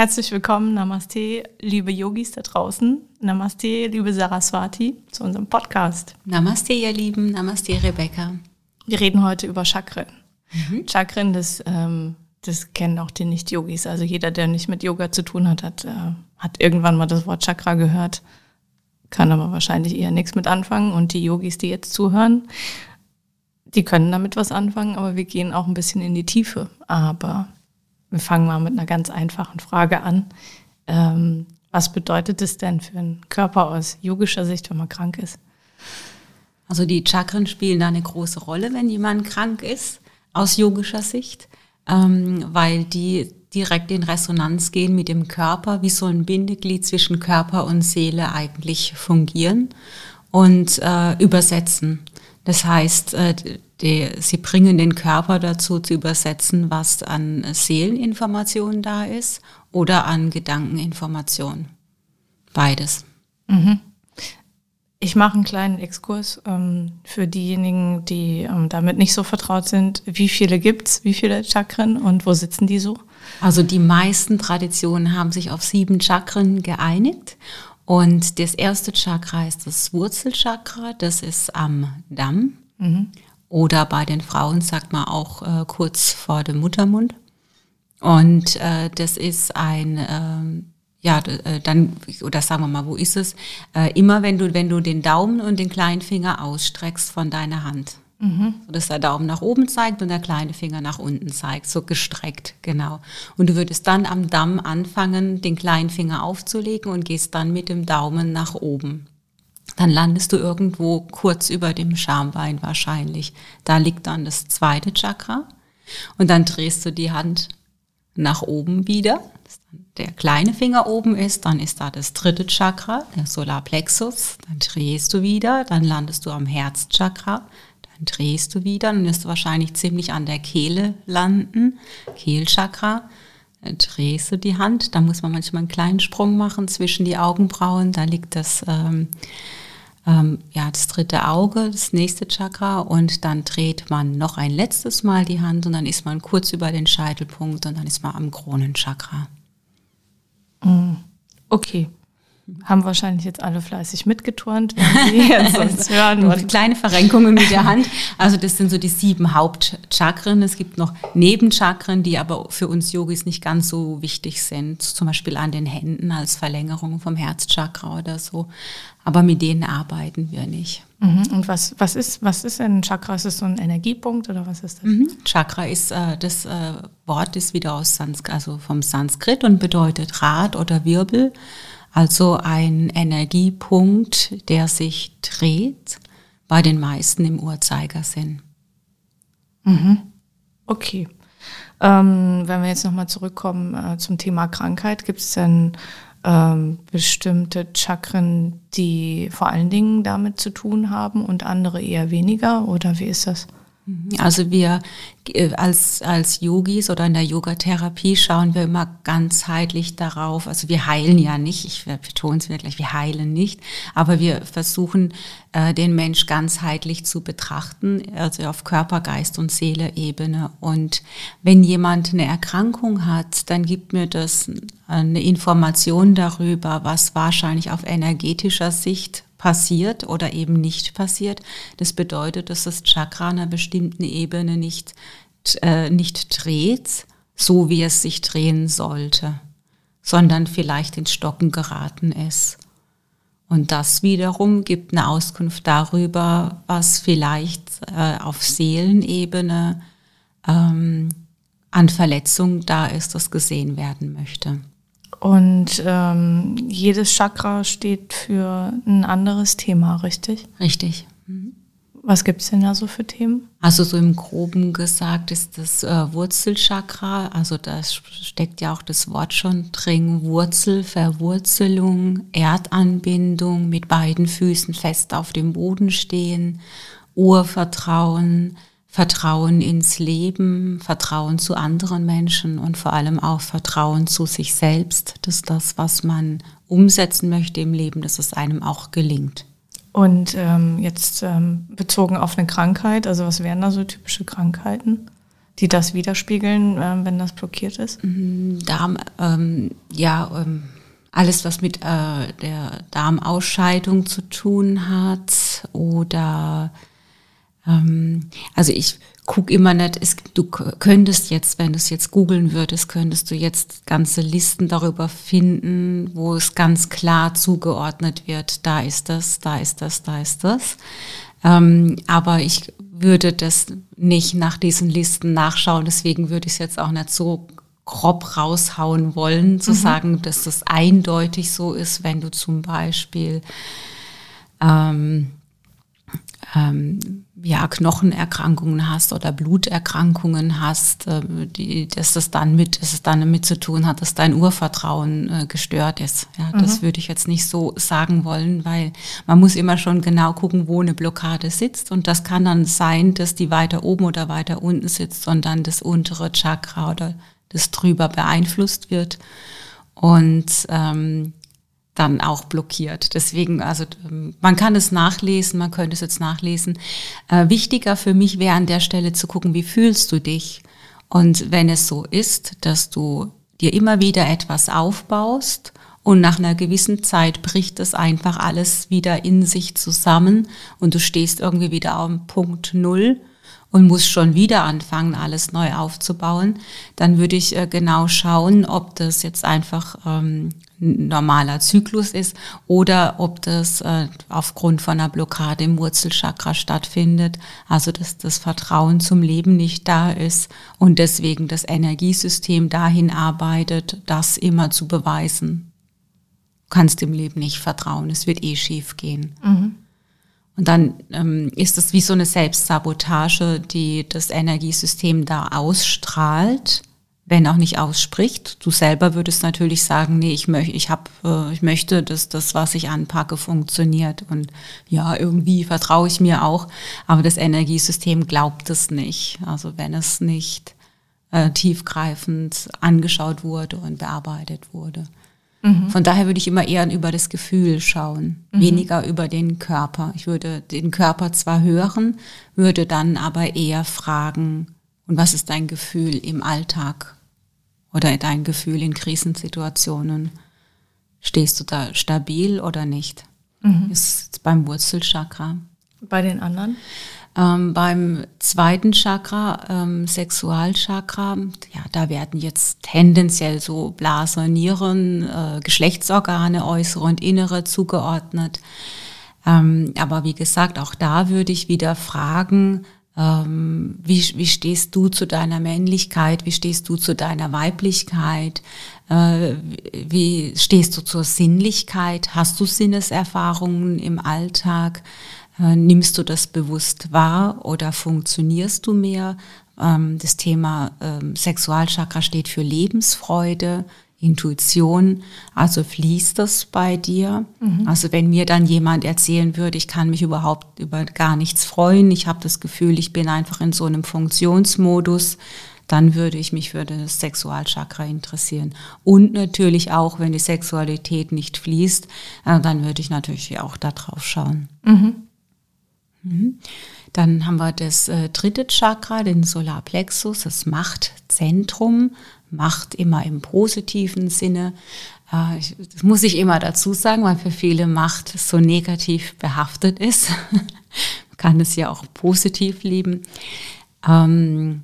Herzlich willkommen, Namaste, liebe Yogis da draußen. Namaste, liebe Saraswati, zu unserem Podcast. Namaste, ihr Lieben. Namaste, Rebecca. Wir reden heute über Chakren. Mhm. Chakren, das, ähm, das kennen auch die Nicht-Yogis. Also jeder, der nicht mit Yoga zu tun hat, hat, äh, hat irgendwann mal das Wort Chakra gehört, kann aber wahrscheinlich eher nichts mit anfangen. Und die Yogis, die jetzt zuhören, die können damit was anfangen, aber wir gehen auch ein bisschen in die Tiefe. Aber wir fangen mal mit einer ganz einfachen Frage an. Ähm, was bedeutet es denn für einen Körper aus yogischer Sicht, wenn man krank ist? Also die Chakren spielen da eine große Rolle, wenn jemand krank ist, aus yogischer Sicht, ähm, weil die direkt in Resonanz gehen mit dem Körper, wie so ein Bindeglied zwischen Körper und Seele eigentlich fungieren und äh, übersetzen. Das heißt, äh, die, sie bringen den Körper dazu zu übersetzen, was an Seeleninformation da ist oder an Gedankeninformation. Beides. Mhm. Ich mache einen kleinen Exkurs ähm, für diejenigen, die ähm, damit nicht so vertraut sind. Wie viele gibt's? Wie viele Chakren und wo sitzen die so? Also die meisten Traditionen haben sich auf sieben Chakren geeinigt. Und das erste Chakra ist das Wurzelchakra, das ist am Damm. Mhm. Oder bei den Frauen sagt man auch äh, kurz vor dem Muttermund. Und äh, das ist ein, äh, ja, dann, oder sagen wir mal, wo ist es? Äh, immer wenn du, wenn du den Daumen und den kleinen Finger ausstreckst von deiner Hand. Mhm. So dass der Daumen nach oben zeigt und der kleine Finger nach unten zeigt, so gestreckt, genau. Und du würdest dann am Damm anfangen, den kleinen Finger aufzulegen und gehst dann mit dem Daumen nach oben dann landest du irgendwo kurz über dem Schambein wahrscheinlich. Da liegt dann das zweite Chakra. Und dann drehst du die Hand nach oben wieder. Der kleine Finger oben ist, dann ist da das dritte Chakra, der Solarplexus. Dann drehst du wieder, dann landest du am Herzchakra. Dann drehst du wieder, dann wirst du wahrscheinlich ziemlich an der Kehle landen, Kehlchakra. Dann drehst du die Hand, da muss man manchmal einen kleinen Sprung machen zwischen die Augenbrauen. Da liegt das ähm, ähm, ja, das dritte Auge, das nächste Chakra und dann dreht man noch ein letztes Mal die Hand und dann ist man kurz über den Scheitelpunkt und dann ist man am Kronenchakra. Mm, okay. Haben wahrscheinlich jetzt alle fleißig mitgeturnt, wenn sie jetzt uns hören. Und kleine Verrenkungen mit der Hand. Also das sind so die sieben Hauptchakren. Es gibt noch Nebenchakren, die aber für uns Yogis nicht ganz so wichtig sind. Zum Beispiel an den Händen als Verlängerung vom Herzchakra oder so aber mit denen arbeiten wir nicht. Mhm. Und was, was, ist, was ist ein Chakra? Ist das so ein Energiepunkt oder was ist das? Mhm. Chakra ist äh, das äh, Wort ist wieder aus Sanskrit, also vom Sanskrit und bedeutet Rad oder Wirbel. Also ein Energiepunkt, der sich dreht, bei den meisten im Uhrzeigersinn. Mhm. Okay. Ähm, wenn wir jetzt nochmal zurückkommen äh, zum Thema Krankheit, gibt es denn ähm, bestimmte Chakren, die vor allen Dingen damit zu tun haben und andere eher weniger? Oder wie ist das? Also wir äh, als, als Yogis oder in der Yogatherapie schauen wir immer ganzheitlich darauf. Also wir heilen ja nicht, ich betone es wirklich, wir heilen nicht, aber wir versuchen äh, den Mensch ganzheitlich zu betrachten, also auf Körper, Geist und Seele Ebene. Und wenn jemand eine Erkrankung hat, dann gibt mir das eine Information darüber, was wahrscheinlich auf energetischer Sicht passiert oder eben nicht passiert. Das bedeutet, dass das Chakra an einer bestimmten Ebene nicht, äh, nicht dreht, so wie es sich drehen sollte, sondern vielleicht ins Stocken geraten ist. Und das wiederum gibt eine Auskunft darüber, was vielleicht äh, auf Seelenebene ähm, an Verletzung da ist, das gesehen werden möchte. Und ähm, jedes Chakra steht für ein anderes Thema, richtig? Richtig. Mhm. Was gibt's denn da so für Themen? Also so im groben gesagt ist das äh, Wurzelchakra, also da steckt ja auch das Wort schon drin, Wurzel, Verwurzelung, Erdanbindung, mit beiden Füßen fest auf dem Boden stehen, Urvertrauen, Vertrauen ins Leben, Vertrauen zu anderen Menschen und vor allem auch Vertrauen zu sich selbst, dass das, was man umsetzen möchte im Leben, dass es einem auch gelingt. Und ähm, jetzt ähm, bezogen auf eine Krankheit, also was wären da so typische Krankheiten, die das widerspiegeln, ähm, wenn das blockiert ist? Mhm, Darm, ähm, ja, ähm, alles, was mit äh, der Darmausscheidung zu tun hat oder also ich guck immer nicht, es, du könntest jetzt, wenn du es jetzt googeln würdest, könntest du jetzt ganze Listen darüber finden, wo es ganz klar zugeordnet wird, da ist das, da ist das, da ist das. Ähm, aber ich würde das nicht nach diesen Listen nachschauen, deswegen würde ich es jetzt auch nicht so grob raushauen wollen, zu mhm. sagen, dass das eindeutig so ist, wenn du zum Beispiel ähm, ähm, ja, Knochenerkrankungen hast oder Bluterkrankungen hast, äh, die, dass das dann mit, dass es dann damit zu tun hat, dass dein Urvertrauen äh, gestört ist. Ja, mhm. das würde ich jetzt nicht so sagen wollen, weil man muss immer schon genau gucken, wo eine Blockade sitzt. Und das kann dann sein, dass die weiter oben oder weiter unten sitzt, sondern das untere Chakra oder das drüber beeinflusst wird. Und ähm, dann auch blockiert. Deswegen, also ähm, man kann es nachlesen, man könnte es jetzt nachlesen. Äh, wichtiger für mich wäre an der Stelle zu gucken, wie fühlst du dich? Und wenn es so ist, dass du dir immer wieder etwas aufbaust und nach einer gewissen Zeit bricht das einfach alles wieder in sich zusammen und du stehst irgendwie wieder am Punkt Null und muss schon wieder anfangen, alles neu aufzubauen, dann würde ich äh, genau schauen, ob das jetzt einfach ähm, normaler Zyklus ist oder ob das äh, aufgrund von einer Blockade im Wurzelchakra stattfindet, also dass das Vertrauen zum Leben nicht da ist und deswegen das Energiesystem dahin arbeitet, das immer zu beweisen. Du kannst dem Leben nicht vertrauen, es wird eh schief gehen. Mhm. Und dann ähm, ist es wie so eine Selbstsabotage, die das Energiesystem da ausstrahlt, wenn auch nicht ausspricht. Du selber würdest natürlich sagen, nee, ich möchte, ich habe, äh, ich möchte, dass das, was ich anpacke, funktioniert. Und ja, irgendwie vertraue ich mir auch, aber das Energiesystem glaubt es nicht. Also wenn es nicht äh, tiefgreifend angeschaut wurde und bearbeitet wurde. Mhm. Von daher würde ich immer eher über das Gefühl schauen, mhm. weniger über den Körper. Ich würde den Körper zwar hören, würde dann aber eher fragen, und was ist dein Gefühl im Alltag oder dein Gefühl in Krisensituationen? Stehst du da stabil oder nicht? Mhm. Ist beim Wurzelchakra. Bei den anderen? Ähm, beim zweiten Chakra, ähm, Sexualchakra, ja, da werden jetzt tendenziell so Blase, Nieren, äh, Geschlechtsorgane, äußere und innere zugeordnet. Ähm, aber wie gesagt, auch da würde ich wieder fragen, ähm, wie, wie stehst du zu deiner Männlichkeit? Wie stehst du zu deiner Weiblichkeit? Äh, wie stehst du zur Sinnlichkeit? Hast du Sinneserfahrungen im Alltag? Äh, nimmst du das bewusst wahr oder funktionierst du mehr? Ähm, das Thema ähm, Sexualchakra steht für Lebensfreude, Intuition, also fließt das bei dir. Mhm. Also wenn mir dann jemand erzählen würde, ich kann mich überhaupt über gar nichts freuen, ich habe das Gefühl, ich bin einfach in so einem Funktionsmodus, dann würde ich mich für das Sexualchakra interessieren. Und natürlich auch, wenn die Sexualität nicht fließt, äh, dann würde ich natürlich auch da drauf schauen. Mhm. Mhm. Dann haben wir das äh, dritte Chakra, den Solarplexus, das Machtzentrum. Macht immer im positiven Sinne. Äh, ich, das muss ich immer dazu sagen, weil für viele Macht so negativ behaftet ist. Man kann es ja auch positiv lieben. Ähm,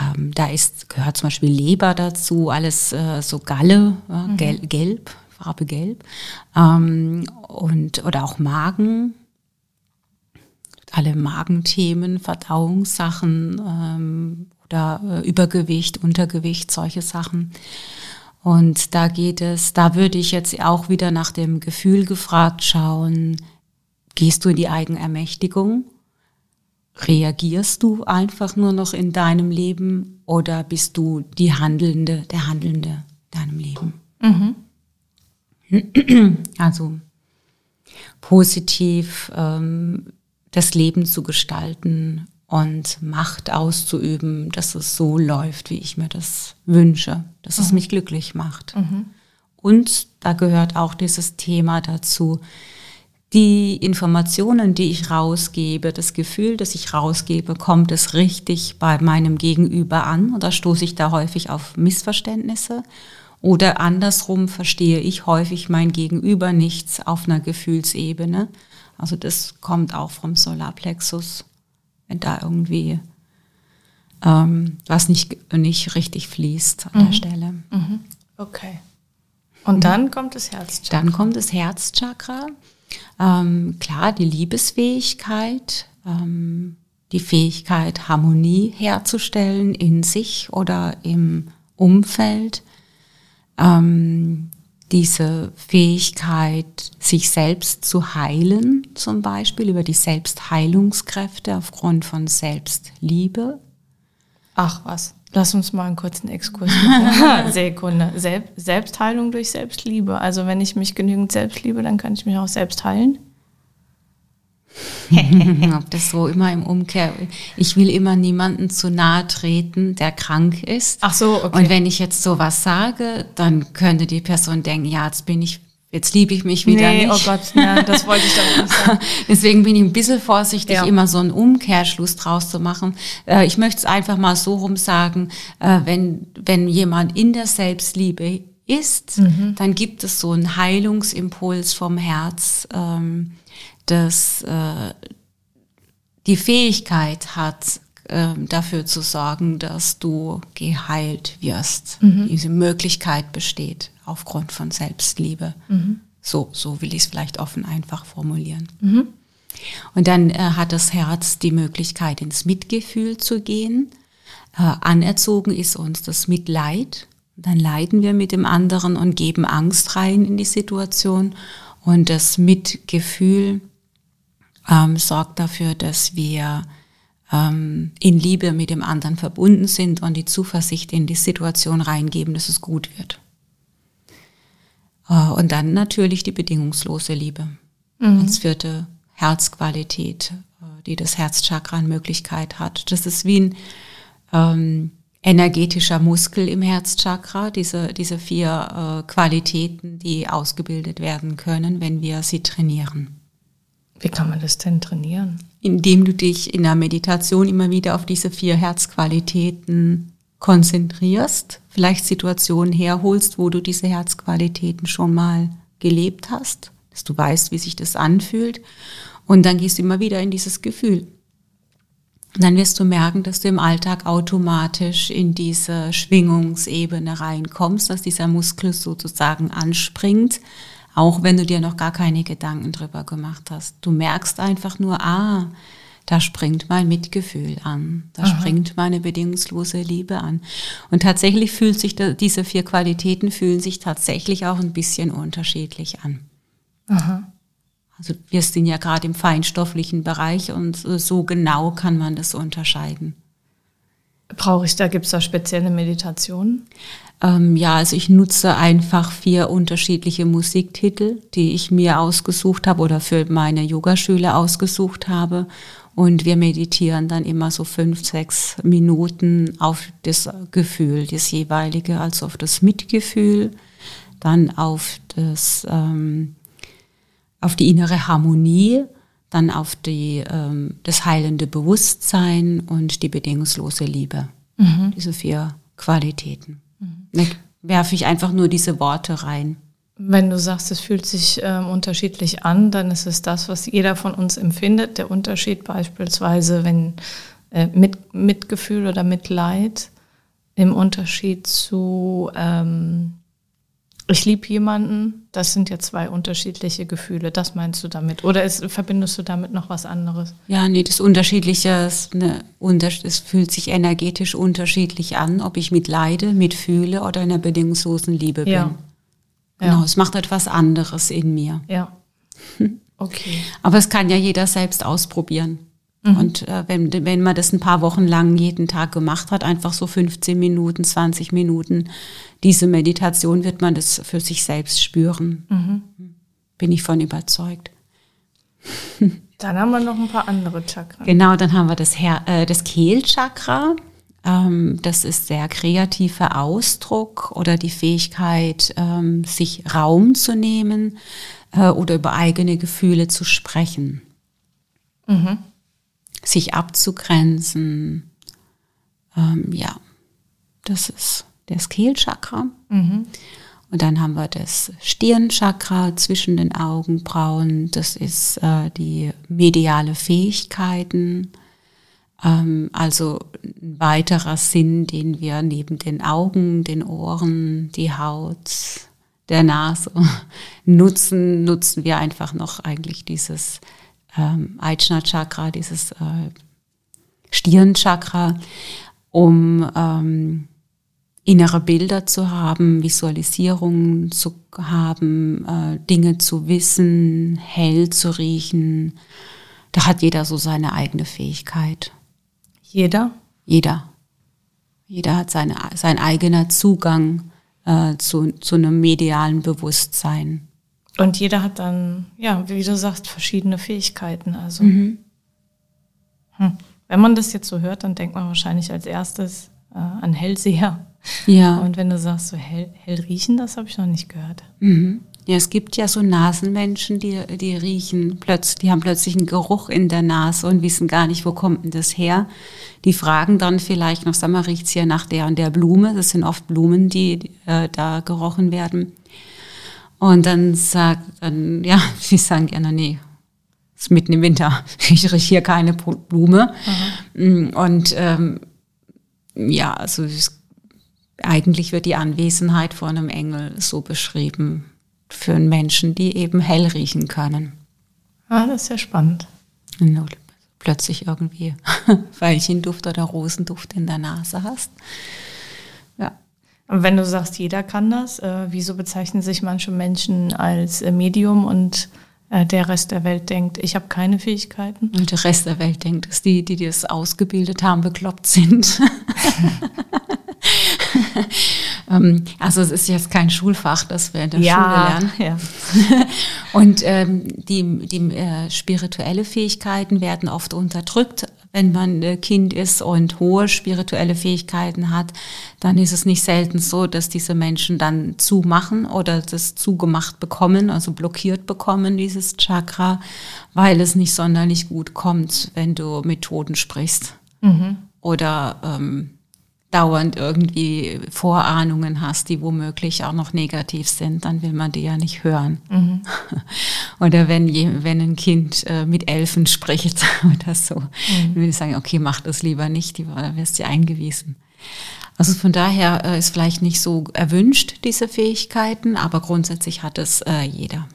ähm, da ist, gehört zum Beispiel Leber dazu, alles äh, so Galle, mhm. gelb, gelb, Farbe gelb. Ähm, und, oder auch Magen, alle Magenthemen, Verdauungssachen ähm, oder äh, Übergewicht, Untergewicht, solche Sachen. Und da geht es, da würde ich jetzt auch wieder nach dem Gefühl gefragt schauen, gehst du in die Eigenermächtigung? Reagierst du einfach nur noch in deinem Leben oder bist du die Handelnde, der Handelnde in deinem Leben? Mhm. Also positiv ähm, das Leben zu gestalten und Macht auszuüben, dass es so läuft, wie ich mir das wünsche, dass mhm. es mich glücklich macht. Mhm. Und da gehört auch dieses Thema dazu, die Informationen, die ich rausgebe, das Gefühl, das ich rausgebe, kommt es richtig bei meinem Gegenüber an oder stoße ich da häufig auf Missverständnisse? Oder andersrum verstehe ich häufig mein Gegenüber nichts auf einer Gefühlsebene. Also das kommt auch vom Solarplexus wenn da irgendwie ähm, was nicht, nicht richtig fließt an mhm. der Stelle. Mhm. Okay. Und dann kommt das Herzchakra. Dann kommt das Herzchakra. Ähm, klar, die Liebesfähigkeit, ähm, die Fähigkeit, Harmonie herzustellen in sich oder im Umfeld, ähm, diese Fähigkeit, sich selbst zu heilen, zum Beispiel über die Selbstheilungskräfte aufgrund von Selbstliebe. Ach was, lass uns mal einen kurzen Exkurs machen. Sekunde. Selbstheilung durch Selbstliebe. Also wenn ich mich genügend selbst liebe, dann kann ich mich auch selbst heilen. Ob das so immer im Umkehr. Ich will immer niemanden zu nahe treten, der krank ist. Ach so, okay. Und wenn ich jetzt sowas sage, dann könnte die Person denken, ja, jetzt bin ich, jetzt liebe ich mich wieder nee, nicht. Oh Gott, ja, das wollte ich doch nicht sagen. Deswegen bin ich ein bisschen vorsichtig, ja. immer so einen Umkehrschluss draus zu machen. Äh, ich möchte es einfach mal so rum sagen, äh, wenn, wenn jemand in der Selbstliebe ist, mhm. dann gibt es so einen Heilungsimpuls vom Herz, ähm, das äh, die Fähigkeit hat, äh, dafür zu sorgen, dass du geheilt wirst. Mhm. Diese Möglichkeit besteht aufgrund von Selbstliebe. Mhm. So, so will ich es vielleicht offen einfach formulieren. Mhm. Und dann äh, hat das Herz die Möglichkeit, ins Mitgefühl zu gehen. Äh, anerzogen ist uns das Mitleid. Dann leiden wir mit dem anderen und geben Angst rein in die Situation. Und das Mitgefühl ähm, sorgt dafür, dass wir ähm, in Liebe mit dem anderen verbunden sind und die Zuversicht in die Situation reingeben, dass es gut wird. Äh, und dann natürlich die bedingungslose Liebe mhm. als vierte Herzqualität, äh, die das Herzchakra in Möglichkeit hat. Das ist wie ein ähm, energetischer Muskel im Herzchakra, diese, diese vier äh, Qualitäten, die ausgebildet werden können, wenn wir sie trainieren. Wie kann man das denn trainieren? Indem du dich in der Meditation immer wieder auf diese vier Herzqualitäten konzentrierst, vielleicht Situationen herholst, wo du diese Herzqualitäten schon mal gelebt hast, dass du weißt, wie sich das anfühlt. Und dann gehst du immer wieder in dieses Gefühl. Und dann wirst du merken, dass du im Alltag automatisch in diese Schwingungsebene reinkommst, dass dieser Muskel sozusagen anspringt, auch wenn du dir noch gar keine Gedanken drüber gemacht hast. Du merkst einfach nur, ah, da springt mein Mitgefühl an, da Aha. springt meine bedingungslose Liebe an. Und tatsächlich fühlt sich da, diese vier Qualitäten fühlen sich tatsächlich auch ein bisschen unterschiedlich an. Aha. Also wir sind ja gerade im feinstofflichen Bereich und so genau kann man das unterscheiden. Brauche ich da, gibt es da spezielle Meditationen? Ähm, ja, also ich nutze einfach vier unterschiedliche Musiktitel, die ich mir ausgesucht habe oder für meine Yogaschüler ausgesucht habe. Und wir meditieren dann immer so fünf, sechs Minuten auf das Gefühl, das jeweilige, also auf das Mitgefühl, dann auf das, ähm, auf die innere Harmonie, dann auf die, ähm, das heilende Bewusstsein und die bedingungslose Liebe. Mhm. Diese vier Qualitäten. Mhm. werfe ich einfach nur diese Worte rein. Wenn du sagst, es fühlt sich ähm, unterschiedlich an, dann ist es das, was jeder von uns empfindet. Der Unterschied beispielsweise, wenn äh, mit, Mitgefühl oder Mitleid im Unterschied zu ähm, Ich liebe jemanden, das sind ja zwei unterschiedliche Gefühle, das meinst du damit? Oder ist, verbindest du damit noch was anderes? Ja, nee, das Unterschiedliche ist eine, es fühlt sich energetisch unterschiedlich an, ob ich mit Leide, mit Fühle oder in einer bedingungslosen Liebe bin. Ja. Genau, ja. es macht etwas anderes in mir. Ja. Okay. Aber es kann ja jeder selbst ausprobieren. Mhm. Und äh, wenn, wenn man das ein paar Wochen lang jeden Tag gemacht hat, einfach so 15 Minuten, 20 Minuten, diese Meditation wird man das für sich selbst spüren. Mhm. Bin ich von überzeugt. Dann haben wir noch ein paar andere Chakren. Genau, dann haben wir das, Her äh, das Kehlchakra. Ähm, das ist der kreative Ausdruck oder die Fähigkeit, ähm, sich Raum zu nehmen äh, oder über eigene Gefühle zu sprechen. Mhm sich abzugrenzen. Ähm, ja, das ist das Kehlchakra. Mhm. Und dann haben wir das Stirnchakra zwischen den Augenbrauen. Das ist äh, die mediale Fähigkeiten. Ähm, also ein weiterer Sinn, den wir neben den Augen, den Ohren, die Haut, der Nase nutzen, nutzen wir einfach noch eigentlich dieses ähm, Chakra, dieses äh, Stirnchakra, um ähm, innere Bilder zu haben, Visualisierungen zu haben, äh, Dinge zu wissen, hell zu riechen. Da hat jeder so seine eigene Fähigkeit. Jeder? Jeder. Jeder hat seine, sein eigener Zugang äh, zu, zu einem medialen Bewusstsein. Und jeder hat dann, ja, wie du sagst, verschiedene Fähigkeiten. Also, mhm. hm. wenn man das jetzt so hört, dann denkt man wahrscheinlich als erstes äh, an Hellseher. Ja. Und wenn du sagst, so hell, hell riechen, das habe ich noch nicht gehört. Mhm. Ja, es gibt ja so Nasenmenschen, die, die riechen plötzlich, die haben plötzlich einen Geruch in der Nase und wissen gar nicht, wo kommt denn das her. Die fragen dann vielleicht noch, sag mal, riecht's hier nach der und der Blume? Das sind oft Blumen, die äh, da gerochen werden. Und dann sagt, dann, ja, sie sagen gerne, nee, es ist mitten im Winter, ich rieche hier keine Blume. Mhm. Und ähm, ja, also es, eigentlich wird die Anwesenheit von einem Engel so beschrieben für einen Menschen, die eben hell riechen können. Ah, das ist ja spannend. Und plötzlich irgendwie Veilchenduft oder Rosenduft in der Nase hast. Und wenn du sagst, jeder kann das, äh, wieso bezeichnen sich manche Menschen als äh, Medium und äh, der Rest der Welt denkt, ich habe keine Fähigkeiten? Und der Rest der Welt denkt, dass die, die das ausgebildet haben, bekloppt sind. ähm, also es ist jetzt kein Schulfach, das wir in der ja, Schule lernen. Ja. Und ähm, die, die äh, spirituelle Fähigkeiten werden oft unterdrückt wenn man äh, Kind ist und hohe spirituelle Fähigkeiten hat, dann ist es nicht selten so, dass diese Menschen dann zumachen oder das zugemacht bekommen, also blockiert bekommen, dieses Chakra, weil es nicht sonderlich gut kommt, wenn du Methoden sprichst. Mhm. Oder ähm, dauernd irgendwie Vorahnungen hast, die womöglich auch noch negativ sind, dann will man die ja nicht hören. Mhm. oder wenn, wenn ein Kind äh, mit Elfen spricht oder so, mhm. dann will ich sagen, okay, mach das lieber nicht, da wirst du eingewiesen. Also von daher äh, ist vielleicht nicht so erwünscht, diese Fähigkeiten, aber grundsätzlich hat es äh, jeder.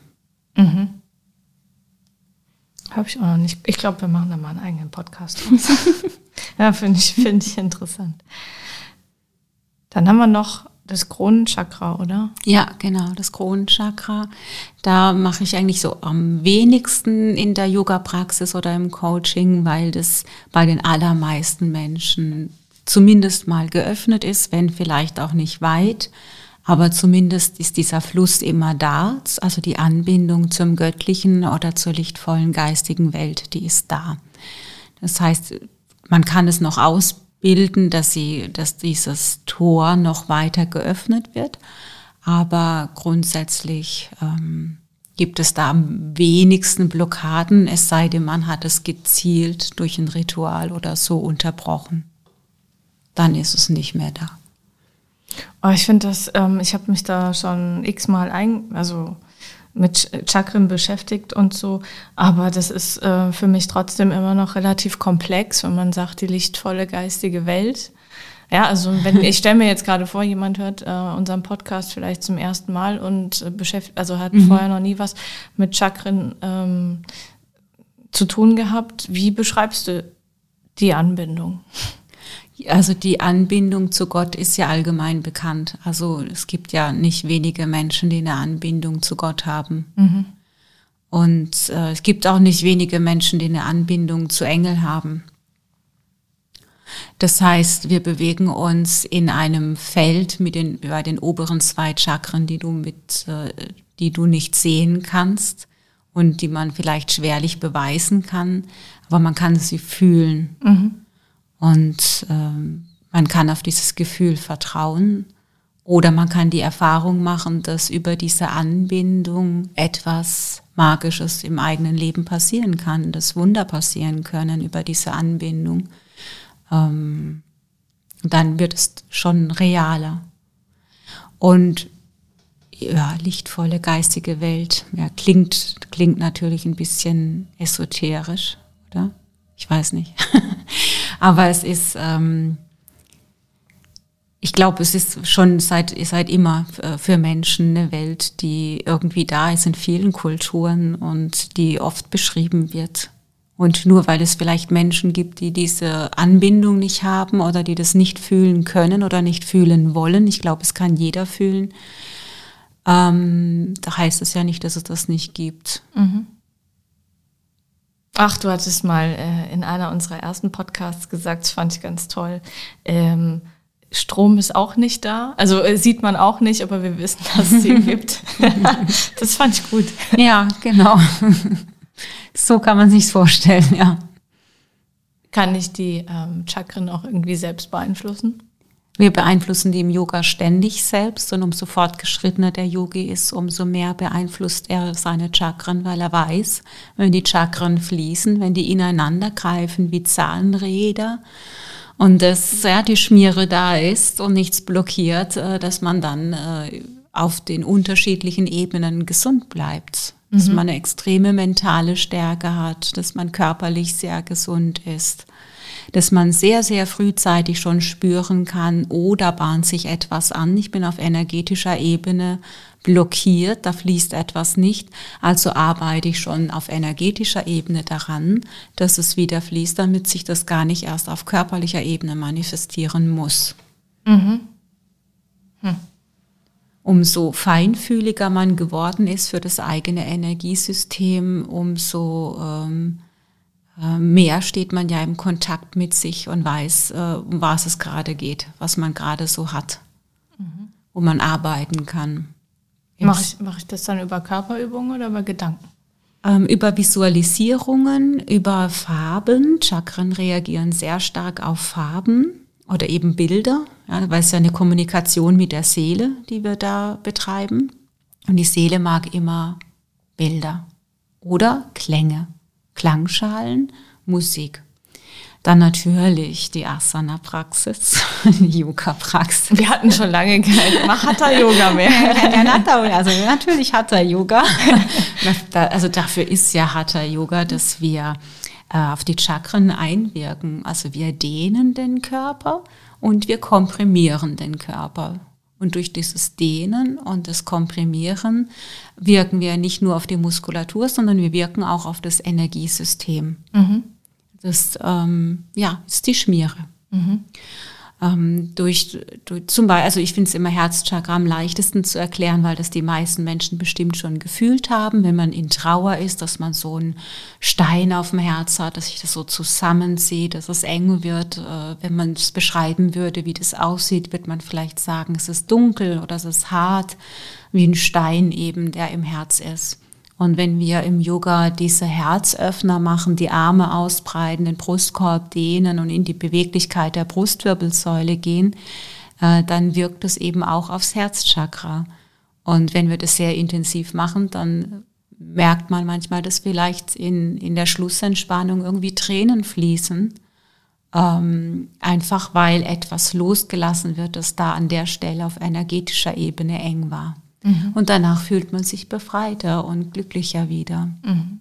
Mhm. Habe ich auch noch nicht. Ich glaube, wir machen da mal einen eigenen Podcast. ja, finde ich, find ich interessant. Dann haben wir noch das Kronenchakra, oder? Ja, genau, das Kronenchakra. Da mache ich eigentlich so am wenigsten in der Yoga-Praxis oder im Coaching, weil das bei den allermeisten Menschen zumindest mal geöffnet ist, wenn vielleicht auch nicht weit. Aber zumindest ist dieser Fluss immer da, also die Anbindung zum Göttlichen oder zur lichtvollen geistigen Welt, die ist da. Das heißt, man kann es noch ausbilden bilden, dass sie, dass dieses Tor noch weiter geöffnet wird. Aber grundsätzlich ähm, gibt es da am wenigsten Blockaden, es sei denn, man hat es gezielt durch ein Ritual oder so unterbrochen. Dann ist es nicht mehr da. Oh, ich finde das, ähm, ich habe mich da schon x-mal ein, also mit Chakren beschäftigt und so. Aber das ist äh, für mich trotzdem immer noch relativ komplex, wenn man sagt, die lichtvolle geistige Welt. Ja, also wenn ich stelle mir jetzt gerade vor, jemand hört äh, unseren Podcast vielleicht zum ersten Mal und äh, beschäftigt, also hat mhm. vorher noch nie was mit Chakren ähm, zu tun gehabt. Wie beschreibst du die Anbindung? Also die Anbindung zu Gott ist ja allgemein bekannt. Also es gibt ja nicht wenige Menschen, die eine Anbindung zu Gott haben. Mhm. Und äh, es gibt auch nicht wenige Menschen, die eine Anbindung zu Engel haben. Das heißt, wir bewegen uns in einem Feld mit den, bei den oberen zwei Chakren, die du mit, äh, die du nicht sehen kannst und die man vielleicht schwerlich beweisen kann, aber man kann sie fühlen. Mhm. Und ähm, man kann auf dieses Gefühl vertrauen oder man kann die Erfahrung machen, dass über diese Anbindung etwas Magisches im eigenen Leben passieren kann, dass Wunder passieren können über diese Anbindung ähm, dann wird es schon realer. Und ja, lichtvolle geistige Welt, ja, klingt, klingt natürlich ein bisschen esoterisch, oder? Ich weiß nicht. Aber es ist, ähm, ich glaube, es ist schon seit, seit immer für Menschen eine Welt, die irgendwie da ist in vielen Kulturen und die oft beschrieben wird. Und nur weil es vielleicht Menschen gibt, die diese Anbindung nicht haben oder die das nicht fühlen können oder nicht fühlen wollen, ich glaube, es kann jeder fühlen, ähm, da heißt es ja nicht, dass es das nicht gibt. Mhm. Ach, du hattest mal äh, in einer unserer ersten Podcasts gesagt, das fand ich ganz toll. Ähm, Strom ist auch nicht da. Also äh, sieht man auch nicht, aber wir wissen, dass es ihn gibt. das fand ich gut. Ja, genau. So kann man sich's vorstellen, ja. Kann ich die ähm, Chakren auch irgendwie selbst beeinflussen? Wir beeinflussen die im Yoga ständig selbst und umso fortgeschrittener der Yogi ist, umso mehr beeinflusst er seine Chakren, weil er weiß, wenn die Chakren fließen, wenn die ineinander greifen wie Zahnräder und dass ja, die Schmiere da ist und nichts blockiert, äh, dass man dann äh, auf den unterschiedlichen Ebenen gesund bleibt dass mhm. man eine extreme mentale Stärke hat, dass man körperlich sehr gesund ist, dass man sehr, sehr frühzeitig schon spüren kann, oh, da bahnt sich etwas an, ich bin auf energetischer Ebene blockiert, da fließt etwas nicht, also arbeite ich schon auf energetischer Ebene daran, dass es wieder fließt, damit sich das gar nicht erst auf körperlicher Ebene manifestieren muss. Mhm. Hm umso feinfühliger man geworden ist für das eigene Energiesystem, umso ähm, äh, mehr steht man ja im Kontakt mit sich und weiß, äh, um was es gerade geht, was man gerade so hat, mhm. wo man arbeiten kann. Mache ich, mach ich das dann über Körperübungen oder über Gedanken? Ähm, über Visualisierungen, über Farben. Chakren reagieren sehr stark auf Farben oder eben Bilder, ja, weil es ja eine Kommunikation mit der Seele, die wir da betreiben. Und die Seele mag immer Bilder oder Klänge, Klangschalen, Musik. Dann natürlich die Asana-Praxis, die Yoga-Praxis. Wir hatten schon lange kein Hatha-Yoga mehr. also natürlich Hatha-Yoga. Also dafür ist ja Hatha-Yoga, dass wir äh, auf die Chakren einwirken. Also wir dehnen den Körper und wir komprimieren den Körper. Und durch dieses Dehnen und das Komprimieren wirken wir nicht nur auf die Muskulatur, sondern wir wirken auch auf das Energiesystem. Mhm. Das ähm, ja, ist die Schmiere. Mhm ähm, durch, durch zum Beispiel, also ich finde es immer Herzchakra am leichtesten zu erklären, weil das die meisten Menschen bestimmt schon gefühlt haben, wenn man in Trauer ist, dass man so einen Stein auf dem Herz hat, dass sich das so zusammenzieht, dass es eng wird. Äh, wenn man es beschreiben würde, wie das aussieht, wird man vielleicht sagen, es ist dunkel oder es ist hart, wie ein Stein eben, der im Herz ist. Und wenn wir im Yoga diese Herzöffner machen, die Arme ausbreiten, den Brustkorb dehnen und in die Beweglichkeit der Brustwirbelsäule gehen, äh, dann wirkt es eben auch aufs Herzchakra. Und wenn wir das sehr intensiv machen, dann merkt man manchmal, dass vielleicht in, in der Schlussentspannung irgendwie Tränen fließen. Ähm, einfach weil etwas losgelassen wird, das da an der Stelle auf energetischer Ebene eng war. Mhm. Und danach fühlt man sich befreiter und glücklicher wieder. Mhm.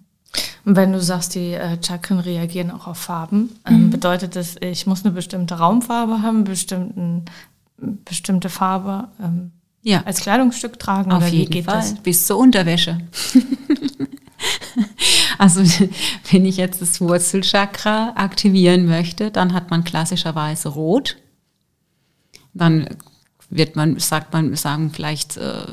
Und wenn du sagst, die äh, Chakren reagieren auch auf Farben, ähm, mhm. bedeutet das, ich muss eine bestimmte Raumfarbe haben, bestimmten, bestimmte Farbe ähm, ja. als Kleidungsstück tragen? Auf jeden Fall. Das? Bis zur Unterwäsche. also wenn ich jetzt das Wurzelchakra aktivieren möchte, dann hat man klassischerweise Rot. Dann wird man, sagt man, sagen vielleicht äh,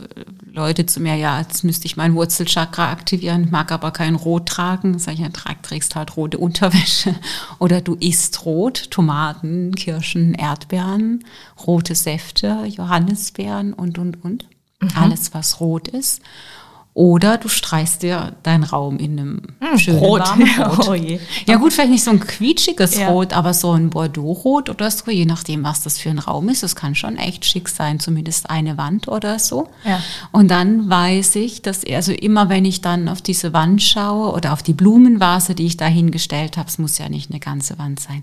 Leute zu mir, ja, jetzt müsste ich mein Wurzelchakra aktivieren, mag aber kein Rot tragen. Sag ich, ja, trag, trägst halt rote Unterwäsche. Oder du isst rot, Tomaten, Kirschen, Erdbeeren, rote Säfte, Johannisbeeren und, und, und. Mhm. Alles, was rot ist. Oder du streichst dir deinen Raum in einem hm, schönen Rot. Rot. Oh ja gut, vielleicht nicht so ein quietschiges ja. Rot, aber so ein Bordeaux-Rot oder so, je nachdem, was das für ein Raum ist. Das kann schon echt schick sein, zumindest eine Wand oder so. Ja. Und dann weiß ich, dass also immer, wenn ich dann auf diese Wand schaue oder auf die Blumenvase, die ich da hingestellt habe, es muss ja nicht eine ganze Wand sein,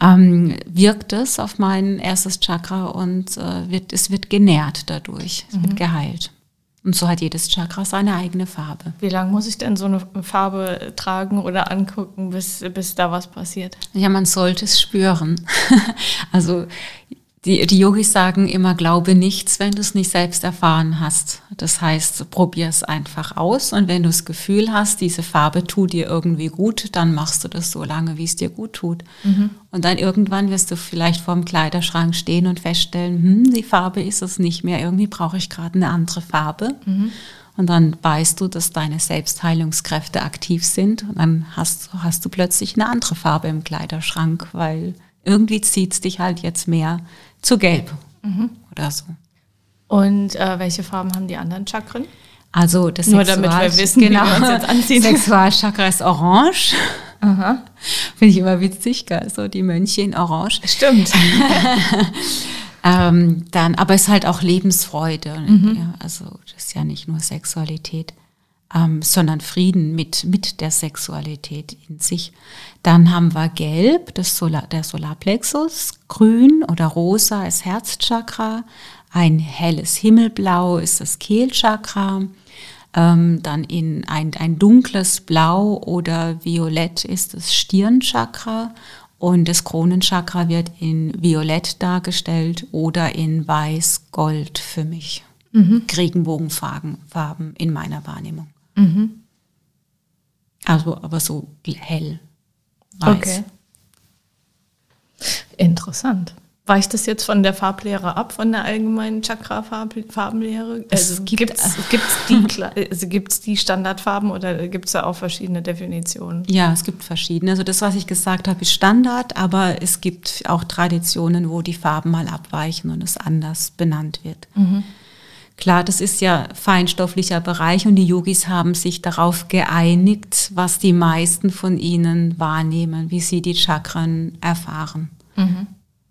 ähm, wirkt es auf mein erstes Chakra und äh, wird, es wird genährt dadurch, es mhm. wird geheilt. Und so hat jedes Chakra seine eigene Farbe. Wie lange muss ich denn so eine Farbe tragen oder angucken, bis, bis da was passiert? Ja, man sollte es spüren. also die, die Yogis sagen immer, glaube nichts, wenn du es nicht selbst erfahren hast. Das heißt, probier es einfach aus und wenn du das Gefühl hast, diese Farbe tut dir irgendwie gut, dann machst du das so lange, wie es dir gut tut. Mhm. Und dann irgendwann wirst du vielleicht vorm Kleiderschrank stehen und feststellen, hm, die Farbe ist es nicht mehr, irgendwie brauche ich gerade eine andere Farbe. Mhm. Und dann weißt du, dass deine Selbstheilungskräfte aktiv sind und dann hast, hast du plötzlich eine andere Farbe im Kleiderschrank, weil irgendwie zieht es dich halt jetzt mehr zu gelb mhm. oder so. Und äh, welche Farben haben die anderen Chakren? Also das Nur damit wir wissen, genau, wie wir uns jetzt anziehen. Sexualchakra ist orange. Aha. Finde ich immer witzig, gell? so die Mönche in orange. Stimmt. ähm, dann, aber es ist halt auch Lebensfreude. Mhm. Ja, also das ist ja nicht nur Sexualität ähm, sondern Frieden mit, mit der Sexualität in sich. Dann haben wir Gelb, das Solar, der Solarplexus, Grün oder Rosa ist Herzchakra, ein helles Himmelblau ist das Kehlchakra, ähm, dann in ein, ein dunkles Blau oder Violett ist das Stirnchakra und das Kronenchakra wird in Violett dargestellt oder in Weiß-Gold für mich. Mhm. Regenbogenfarben Farben in meiner Wahrnehmung. Mhm. Also, aber so hell. Weiß. Okay. Interessant. Weicht das jetzt von der Farblehre ab, von der allgemeinen Chakra-Farbenlehre? Also gibt es die, also die Standardfarben oder gibt es da auch verschiedene Definitionen? Ja, es gibt verschiedene. Also das, was ich gesagt habe, ist Standard, aber es gibt auch Traditionen, wo die Farben mal abweichen und es anders benannt wird. Mhm. Klar, das ist ja feinstofflicher Bereich und die Yogis haben sich darauf geeinigt, was die meisten von ihnen wahrnehmen, wie sie die Chakren erfahren. Mhm.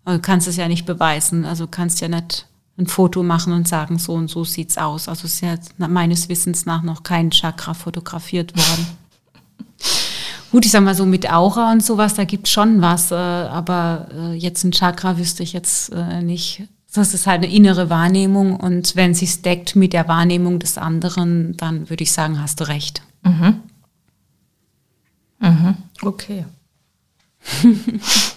Du kannst es ja nicht beweisen, also du kannst ja nicht ein Foto machen und sagen, so und so sieht's aus. Also es ist ja meines Wissens nach noch kein Chakra fotografiert worden. Gut, ich sag mal so mit Aura und sowas, da gibt's schon was, äh, aber äh, jetzt ein Chakra wüsste ich jetzt äh, nicht, das ist halt eine innere Wahrnehmung und wenn sie es deckt mit der Wahrnehmung des anderen, dann würde ich sagen, hast du recht. Mhm. Mhm. Okay.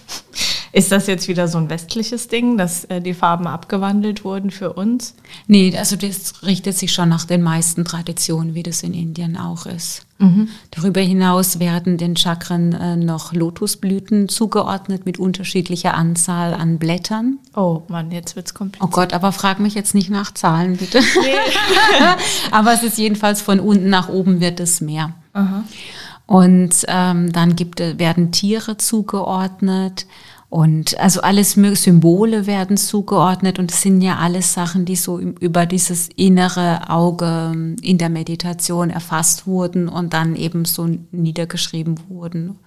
Ist das jetzt wieder so ein westliches Ding, dass äh, die Farben abgewandelt wurden für uns? Nee, also das richtet sich schon nach den meisten Traditionen, wie das in Indien auch ist. Mhm. Darüber hinaus werden den Chakren äh, noch Lotusblüten zugeordnet mit unterschiedlicher Anzahl an Blättern. Oh Mann, jetzt wird's kompliziert. Oh Gott, aber frag mich jetzt nicht nach Zahlen, bitte. Nee. aber es ist jedenfalls von unten nach oben wird es mehr. Aha. Und ähm, dann gibt, werden Tiere zugeordnet. Und also alles Symbole werden zugeordnet und es sind ja alles Sachen, die so über dieses innere Auge in der Meditation erfasst wurden und dann eben so niedergeschrieben wurden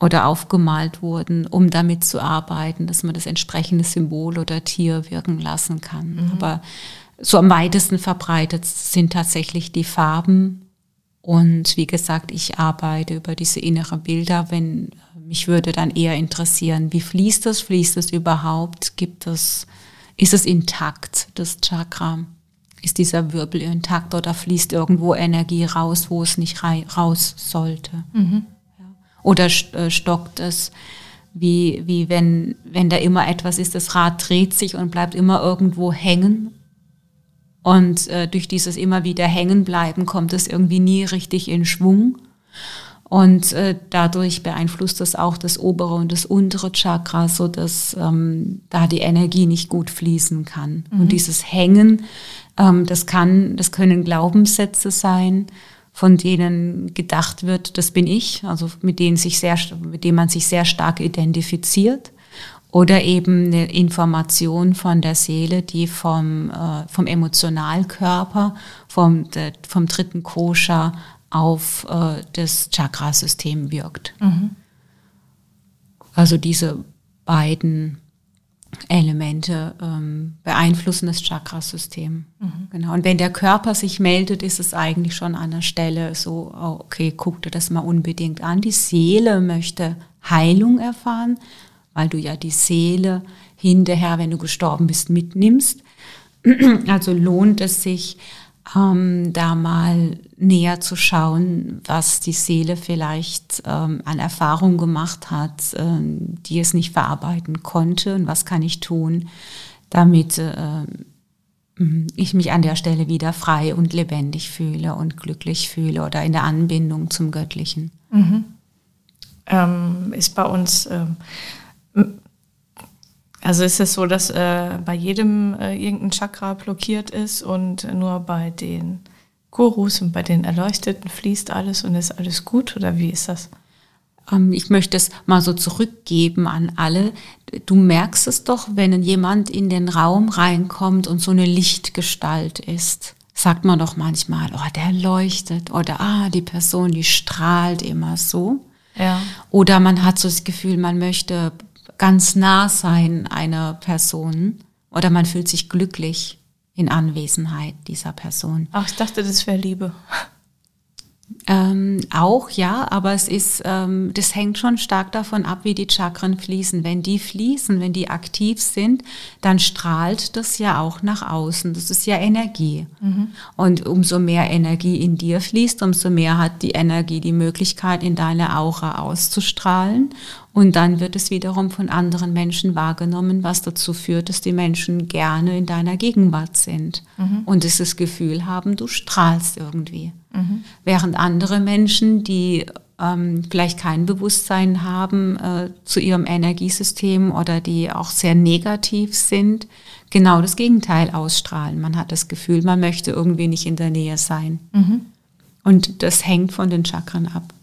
oder aufgemalt wurden, um damit zu arbeiten, dass man das entsprechende Symbol oder Tier wirken lassen kann. Mhm. Aber so am weitesten verbreitet sind tatsächlich die Farben. Und wie gesagt, ich arbeite über diese inneren Bilder, wenn mich würde dann eher interessieren, wie fließt das? Fließt es überhaupt? Gibt es, ist es intakt, das Chakra? ist dieser Wirbel intakt oder fließt irgendwo Energie raus, wo es nicht raus sollte. Mhm. Oder äh, stockt es, wie, wie wenn, wenn da immer etwas ist, das Rad dreht sich und bleibt immer irgendwo hängen. Und äh, durch dieses immer wieder hängen bleiben kommt es irgendwie nie richtig in Schwung. Und äh, dadurch beeinflusst das auch das obere und das untere Chakra, so dass ähm, da die Energie nicht gut fließen kann. Mhm. Und dieses Hängen, ähm, das kann, das können Glaubenssätze sein, von denen gedacht wird, das bin ich, also mit denen sich sehr, mit denen man sich sehr stark identifiziert. Oder eben eine Information von der Seele, die vom, äh, vom Emotionalkörper, vom, de, vom dritten Koscher auf äh, das Chakrasystem wirkt. Mhm. Also diese beiden Elemente ähm, beeinflussen das Chakrasystem. Mhm. Genau. Und wenn der Körper sich meldet, ist es eigentlich schon an der Stelle so, oh, okay, guck dir das mal unbedingt an. Die Seele möchte Heilung erfahren, weil du ja die Seele hinterher, wenn du gestorben bist, mitnimmst. Also lohnt es sich, ähm, da mal näher zu schauen, was die Seele vielleicht ähm, an Erfahrung gemacht hat, äh, die es nicht verarbeiten konnte und was kann ich tun, damit äh, ich mich an der Stelle wieder frei und lebendig fühle und glücklich fühle oder in der Anbindung zum Göttlichen. Mhm. Ähm, ist bei uns ähm, also ist es so, dass äh, bei jedem äh, irgendein Chakra blockiert ist und nur bei den Gurus und bei den Erleuchteten fließt alles und ist alles gut oder wie ist das? Ähm, ich möchte es mal so zurückgeben an alle. Du merkst es doch, wenn jemand in den Raum reinkommt und so eine Lichtgestalt ist. Sagt man doch manchmal, oh, der leuchtet oder ah, die Person, die strahlt immer so. Ja. Oder man hat so das Gefühl, man möchte ganz nah sein einer Person oder man fühlt sich glücklich in Anwesenheit dieser Person. Ach, ich dachte, das wäre Liebe. Ähm, auch ja, aber es ist, ähm, das hängt schon stark davon ab, wie die Chakren fließen. Wenn die fließen, wenn die aktiv sind, dann strahlt das ja auch nach außen. Das ist ja Energie. Mhm. Und umso mehr Energie in dir fließt, umso mehr hat die Energie die Möglichkeit, in deine Aura auszustrahlen. Und dann wird es wiederum von anderen Menschen wahrgenommen, was dazu führt, dass die Menschen gerne in deiner Gegenwart sind mhm. und es das Gefühl haben, du strahlst irgendwie. Mhm. Während andere Menschen, die ähm, vielleicht kein Bewusstsein haben äh, zu ihrem Energiesystem oder die auch sehr negativ sind, genau das Gegenteil ausstrahlen. Man hat das Gefühl, man möchte irgendwie nicht in der Nähe sein. Mhm. Und das hängt von den Chakren ab.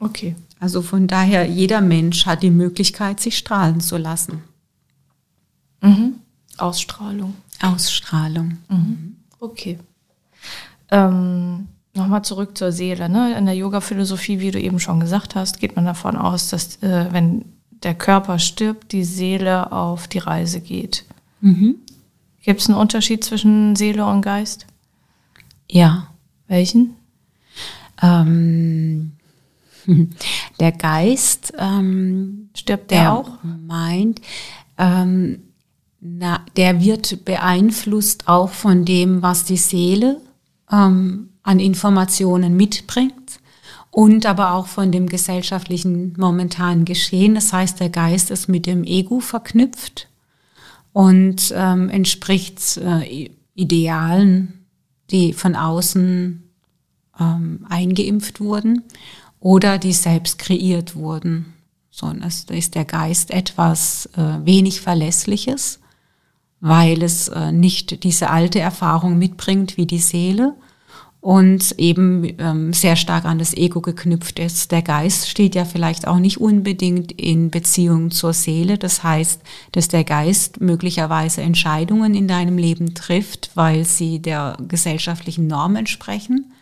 Okay. Also von daher, jeder Mensch hat die Möglichkeit, sich strahlen zu lassen. Mhm. Ausstrahlung. Ausstrahlung. Mhm. Okay. Ähm, Nochmal zurück zur Seele. Ne? In der Yoga-Philosophie, wie du eben schon gesagt hast, geht man davon aus, dass äh, wenn der Körper stirbt, die Seele auf die Reise geht. Mhm. Gibt es einen Unterschied zwischen Seele und Geist? Ja. Welchen? Ähm, Der Geist ähm, stirbt der, der auch? Meint, ähm, na, der wird beeinflusst auch von dem, was die Seele ähm, an Informationen mitbringt und aber auch von dem gesellschaftlichen momentanen Geschehen. Das heißt, der Geist ist mit dem Ego verknüpft und ähm, entspricht äh, Idealen, die von außen ähm, eingeimpft wurden oder die selbst kreiert wurden. So, das ist der Geist etwas äh, wenig Verlässliches, weil es äh, nicht diese alte Erfahrung mitbringt wie die Seele und eben ähm, sehr stark an das Ego geknüpft ist. Der Geist steht ja vielleicht auch nicht unbedingt in Beziehung zur Seele. Das heißt, dass der Geist möglicherweise Entscheidungen in deinem Leben trifft, weil sie der gesellschaftlichen Norm entsprechen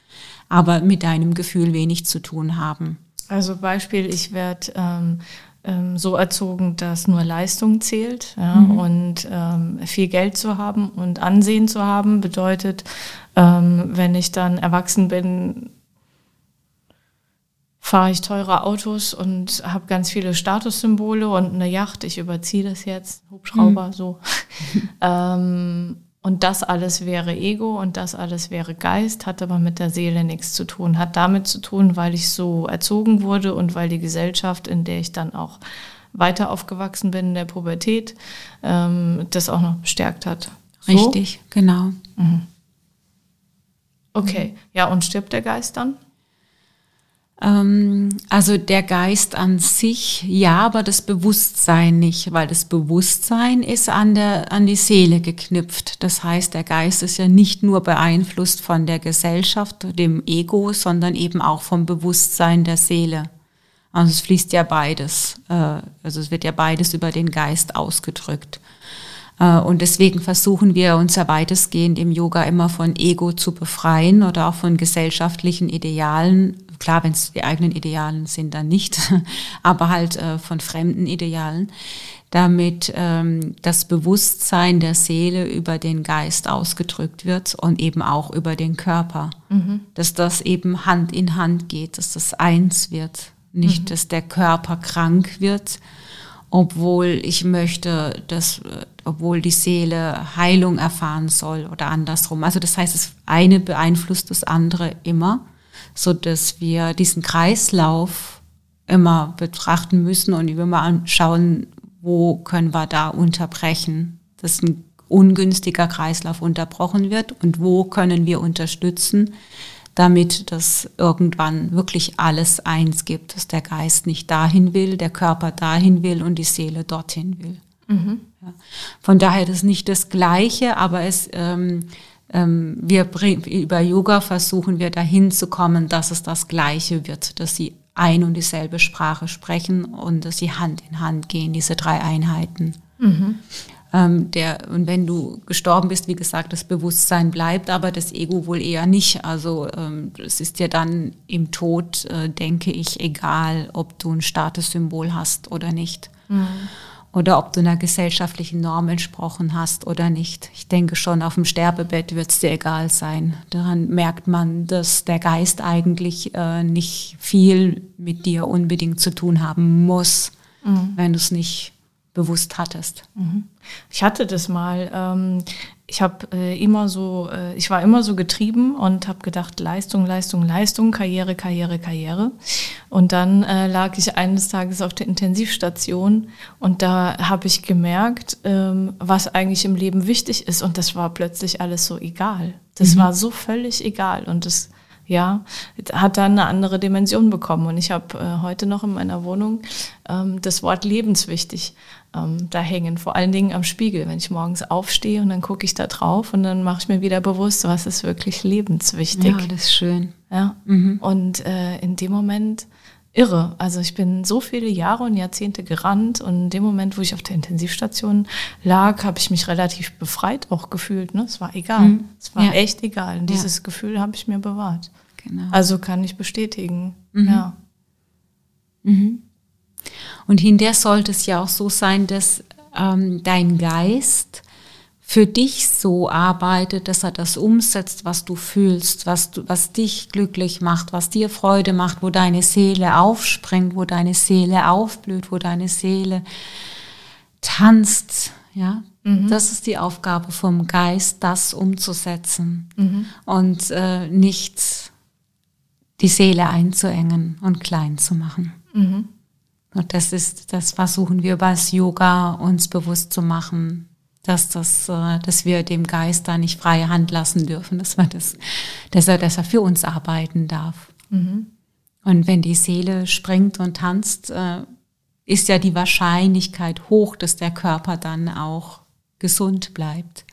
aber mit deinem Gefühl wenig zu tun haben. Also Beispiel, ich werde ähm, ähm, so erzogen, dass nur Leistung zählt ja, mhm. und ähm, viel Geld zu haben und Ansehen zu haben bedeutet, ähm, wenn ich dann erwachsen bin, fahre ich teure Autos und habe ganz viele Statussymbole und eine Yacht. Ich überziehe das jetzt, Hubschrauber, mhm. so. ähm, Und das alles wäre Ego und das alles wäre Geist, hat aber mit der Seele nichts zu tun. Hat damit zu tun, weil ich so erzogen wurde und weil die Gesellschaft, in der ich dann auch weiter aufgewachsen bin, in der Pubertät, ähm, das auch noch bestärkt hat. So? Richtig, genau. Mhm. Okay, ja, und stirbt der Geist dann? Ähm, also der Geist an sich, ja, aber das Bewusstsein nicht, weil das Bewusstsein ist an, der, an die Seele geknüpft. Das heißt, der Geist ist ja nicht nur beeinflusst von der Gesellschaft, dem Ego, sondern eben auch vom Bewusstsein der Seele. Also es fließt ja beides, äh, also es wird ja beides über den Geist ausgedrückt. Äh, und deswegen versuchen wir uns ja weitestgehend im Yoga immer von Ego zu befreien oder auch von gesellschaftlichen Idealen. Klar, wenn es die eigenen Idealen sind, dann nicht, aber halt äh, von fremden Idealen, damit ähm, das Bewusstsein der Seele über den Geist ausgedrückt wird und eben auch über den Körper. Mhm. Dass das eben Hand in Hand geht, dass das eins wird. Nicht, mhm. dass der Körper krank wird, obwohl ich möchte, dass, obwohl die Seele Heilung erfahren soll oder andersrum. Also das heißt, das eine beeinflusst das andere immer, so dass wir diesen Kreislauf immer betrachten müssen und immer anschauen, wo können wir da unterbrechen, dass ein ungünstiger Kreislauf unterbrochen wird und wo können wir unterstützen, damit das irgendwann wirklich alles eins gibt, dass der Geist nicht dahin will, der Körper dahin will und die Seele dorthin will. Mhm. Von daher ist es nicht das Gleiche, aber es, ähm, ähm, wir über Yoga versuchen wir dahin zu kommen, dass es das Gleiche wird, dass sie ein und dieselbe Sprache sprechen und dass sie Hand in Hand gehen, diese drei Einheiten. Mhm. Ähm, der, und wenn du gestorben bist, wie gesagt, das Bewusstsein bleibt, aber das Ego wohl eher nicht. Also ähm, es ist ja dann im Tod, äh, denke ich, egal, ob du ein Statussymbol hast oder nicht. Mhm. Oder ob du einer gesellschaftlichen Norm entsprochen hast oder nicht. Ich denke schon, auf dem Sterbebett wird es dir egal sein. Daran merkt man, dass der Geist eigentlich äh, nicht viel mit dir unbedingt zu tun haben muss, mhm. wenn du es nicht bewusst hattest. Mhm. Ich hatte das mal. Ähm, ich habe äh, immer so, äh, ich war immer so getrieben und habe gedacht, Leistung, Leistung, Leistung, Karriere, Karriere, Karriere. Und dann äh, lag ich eines Tages auf der Intensivstation und da habe ich gemerkt, ähm, was eigentlich im Leben wichtig ist. Und das war plötzlich alles so egal. Das mhm. war so völlig egal. Und das ja, hat dann eine andere Dimension bekommen. Und ich habe äh, heute noch in meiner Wohnung ähm, das Wort lebenswichtig ähm, da hängen, vor allen Dingen am Spiegel, wenn ich morgens aufstehe und dann gucke ich da drauf und dann mache ich mir wieder bewusst, was ist wirklich lebenswichtig. Ja, das ist schön. Ja. Mhm. Und äh, in dem Moment irre. Also ich bin so viele Jahre und Jahrzehnte gerannt und in dem Moment, wo ich auf der Intensivstation lag, habe ich mich relativ befreit auch gefühlt. Ne? Es war egal. Mhm. Es war ja. echt egal. Und dieses ja. Gefühl habe ich mir bewahrt. Genau. Also kann ich bestätigen. Mhm. Ja. Mhm. Und hinterher sollte es ja auch so sein, dass ähm, dein Geist für dich so arbeitet, dass er das umsetzt, was du fühlst, was, du, was dich glücklich macht, was dir Freude macht, wo deine Seele aufspringt, wo deine Seele aufblüht, wo deine Seele tanzt. Ja, mhm. das ist die Aufgabe vom Geist, das umzusetzen mhm. und äh, nicht die Seele einzuengen und klein zu machen. Mhm. Und das ist, das versuchen wir über das Yoga uns bewusst zu machen, dass das, äh, dass wir dem Geist da nicht freie Hand lassen dürfen, dass wir das, dass er, dass er für uns arbeiten darf. Mhm. Und wenn die Seele springt und tanzt, äh, ist ja die Wahrscheinlichkeit hoch, dass der Körper dann auch gesund bleibt.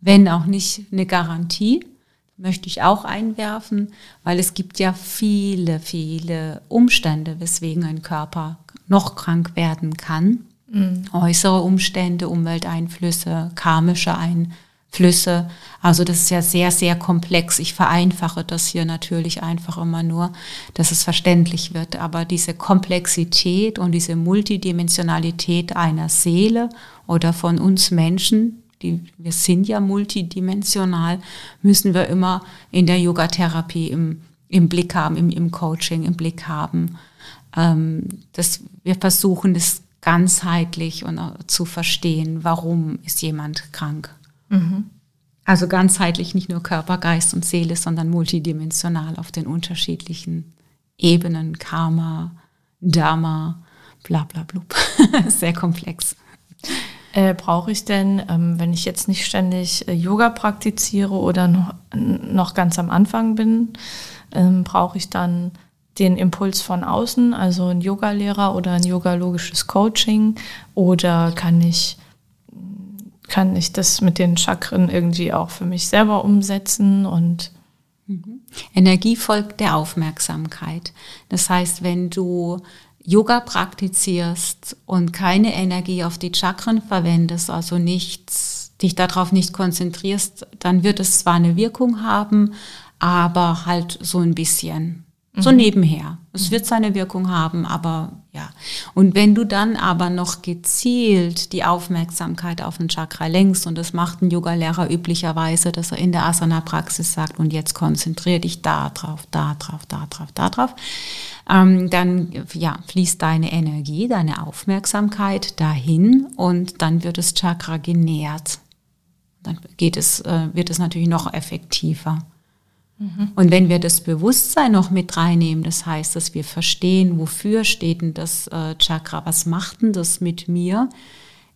Wenn auch nicht eine Garantie, möchte ich auch einwerfen, weil es gibt ja viele, viele Umstände, weswegen ein Körper noch krank werden kann. Mhm. Äußere Umstände, Umwelteinflüsse, karmische Einflüsse. Also das ist ja sehr, sehr komplex. Ich vereinfache das hier natürlich einfach immer nur, dass es verständlich wird. Aber diese Komplexität und diese Multidimensionalität einer Seele oder von uns Menschen, die, wir sind ja multidimensional, müssen wir immer in der Yogatherapie im, im Blick haben, im, im Coaching im Blick haben ähm, dass wir versuchen, das ganzheitlich und zu verstehen, warum ist jemand krank. Mhm. Also ganzheitlich nicht nur Körper, Geist und Seele, sondern multidimensional auf den unterschiedlichen Ebenen, Karma, Dharma, bla bla blub. Sehr komplex. Äh, Brauche ich denn, ähm, wenn ich jetzt nicht ständig äh, Yoga praktiziere oder noch, noch ganz am Anfang bin, ähm, brauche ich dann den Impuls von außen, also ein Yogalehrer oder ein yogalogisches Coaching? Oder kann ich, kann ich das mit den Chakren irgendwie auch für mich selber umsetzen und mhm. Energie folgt der Aufmerksamkeit. Das heißt, wenn du Yoga praktizierst und keine Energie auf die Chakren verwendest, also nichts, dich darauf nicht konzentrierst, dann wird es zwar eine Wirkung haben, aber halt so ein bisschen. So mhm. nebenher. Es wird seine Wirkung haben, aber ja. Und wenn du dann aber noch gezielt die Aufmerksamkeit auf den Chakra lenkst, und das macht ein Yoga-Lehrer üblicherweise, dass er in der Asana-Praxis sagt, und jetzt konzentrier dich da drauf, da drauf, da drauf, da drauf, ähm, dann ja, fließt deine Energie, deine Aufmerksamkeit dahin und dann wird das Chakra genährt. Dann geht es, äh, wird es natürlich noch effektiver. Mhm. Und wenn wir das Bewusstsein noch mit reinnehmen, das heißt, dass wir verstehen, wofür steht denn das äh, Chakra, was macht denn das mit mir?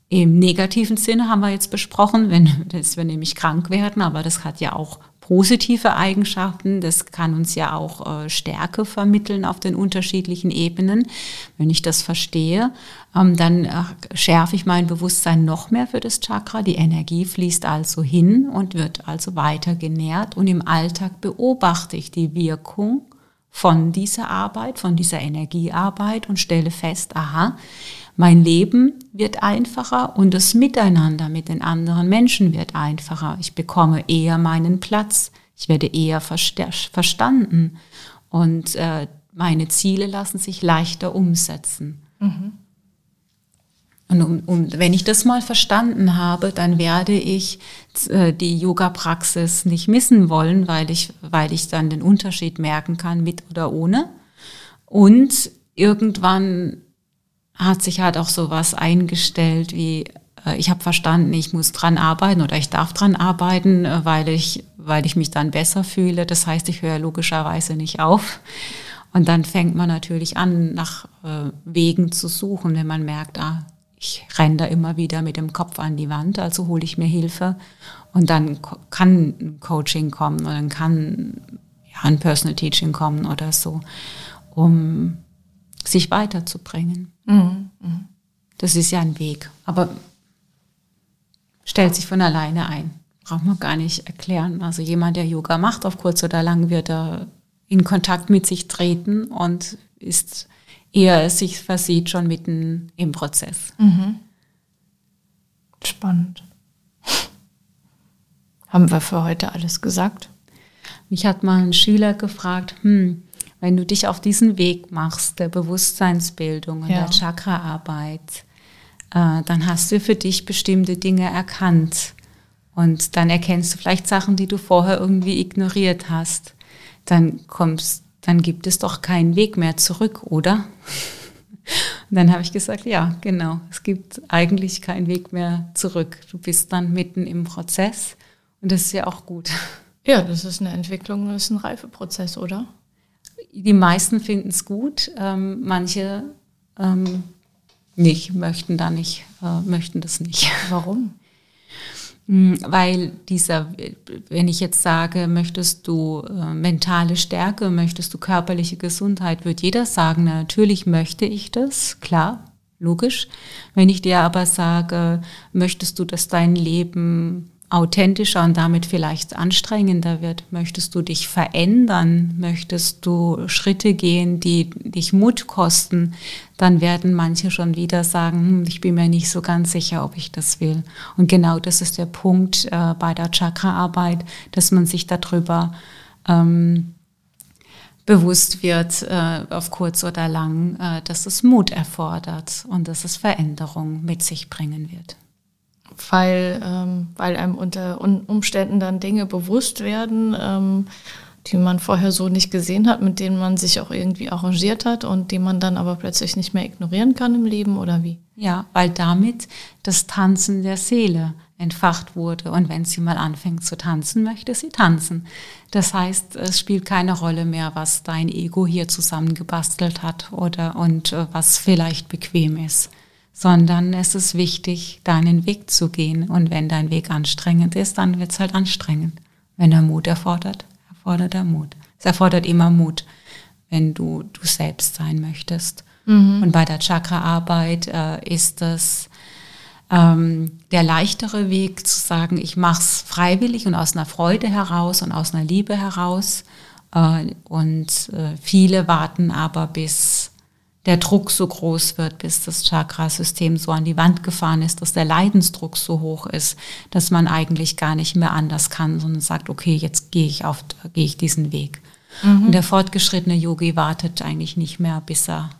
Im negativen Sinne haben wir jetzt besprochen, wenn dass wir nämlich krank werden, aber das hat ja auch positive Eigenschaften. Das kann uns ja auch äh, Stärke vermitteln auf den unterschiedlichen Ebenen. Wenn ich das verstehe, ähm, dann äh, schärfe ich mein Bewusstsein noch mehr für das Chakra. Die Energie fließt also hin und wird also weiter genährt. Und im Alltag beobachte ich die Wirkung von dieser Arbeit, von dieser Energiearbeit und stelle fest, aha, mein Leben wird einfacher und das Miteinander mit den anderen Menschen wird einfacher. Ich bekomme eher meinen Platz. Ich werde eher verstanden und äh, meine Ziele lassen sich leichter umsetzen. Mhm. Und um, um, wenn ich das mal verstanden habe, dann werde ich äh, die Yoga-Praxis nicht missen wollen, weil ich, weil ich dann den Unterschied merken kann, mit oder ohne. Und irgendwann hat sich halt auch sowas eingestellt wie äh, ich habe verstanden, ich muss dran arbeiten oder ich darf dran arbeiten, äh, weil ich weil ich mich dann besser fühle. Das heißt, ich höre logischerweise nicht auf. Und dann fängt man natürlich an, nach äh, Wegen zu suchen, wenn man merkt, ah, ich renne da immer wieder mit dem Kopf an die Wand, also hole ich mir Hilfe. Und dann kann ein Coaching kommen oder dann kann ja, ein Personal Teaching kommen oder so, um sich weiterzubringen. Mhm. Das ist ja ein Weg, aber stellt sich von alleine ein. Braucht man gar nicht erklären. Also jemand, der Yoga macht, auf kurz oder lang wird er in Kontakt mit sich treten und ist eher sich versieht schon mitten im Prozess. Mhm. Spannend. Haben wir für heute alles gesagt? Mich hat mal ein Schüler gefragt, hm, wenn du dich auf diesen Weg machst, der Bewusstseinsbildung und ja. der Chakraarbeit, äh, dann hast du für dich bestimmte Dinge erkannt. Und dann erkennst du vielleicht Sachen, die du vorher irgendwie ignoriert hast. Dann kommst, dann gibt es doch keinen Weg mehr zurück, oder? Und dann habe ich gesagt, ja, genau, es gibt eigentlich keinen Weg mehr zurück. Du bist dann mitten im Prozess und das ist ja auch gut. Ja, das ist eine Entwicklung, das ist ein Reifeprozess, oder? Die meisten finden es gut, ähm, manche ähm, nicht, möchten da nicht, äh, möchten das nicht. Warum? Hm, weil dieser, wenn ich jetzt sage, möchtest du äh, mentale Stärke, möchtest du körperliche Gesundheit, wird jeder sagen, na, natürlich möchte ich das, klar, logisch. Wenn ich dir aber sage, möchtest du, dass dein Leben authentischer und damit vielleicht anstrengender wird? Möchtest du dich verändern? Möchtest du Schritte gehen, die dich Mut kosten? Dann werden manche schon wieder sagen, hm, ich bin mir nicht so ganz sicher, ob ich das will. Und genau das ist der Punkt äh, bei der Chakra-Arbeit, dass man sich darüber ähm, bewusst wird, äh, auf kurz oder lang, äh, dass es Mut erfordert und dass es Veränderung mit sich bringen wird weil, ähm, weil einem unter Umständen dann Dinge bewusst werden, ähm, die man vorher so nicht gesehen hat, mit denen man sich auch irgendwie arrangiert hat und die man dann aber plötzlich nicht mehr ignorieren kann im Leben oder wie? Ja, weil damit das Tanzen der Seele entfacht wurde. Und wenn sie mal anfängt zu tanzen, möchte sie tanzen. Das heißt, es spielt keine Rolle mehr, was dein Ego hier zusammengebastelt hat oder und äh, was vielleicht bequem ist, sondern es ist wichtig, deinen Weg zu gehen. Und wenn dein Weg anstrengend ist, dann wird es halt anstrengend. Wenn er Mut erfordert, erfordert er Mut. Es erfordert immer Mut, wenn du du selbst sein möchtest. Mhm. Und bei der Chakra-Arbeit äh, ist es ähm, der leichtere Weg zu sagen, ich mache es freiwillig und aus einer Freude heraus und aus einer Liebe heraus. Äh, und äh, viele warten aber, bis der Druck so groß wird, bis das Chakrasystem so an die Wand gefahren ist, dass der Leidensdruck so hoch ist, dass man eigentlich gar nicht mehr anders kann, sondern sagt, okay, jetzt gehe ich auf, gehe ich diesen Weg. Mhm. Und der fortgeschrittene Yogi wartet eigentlich nicht mehr, bis er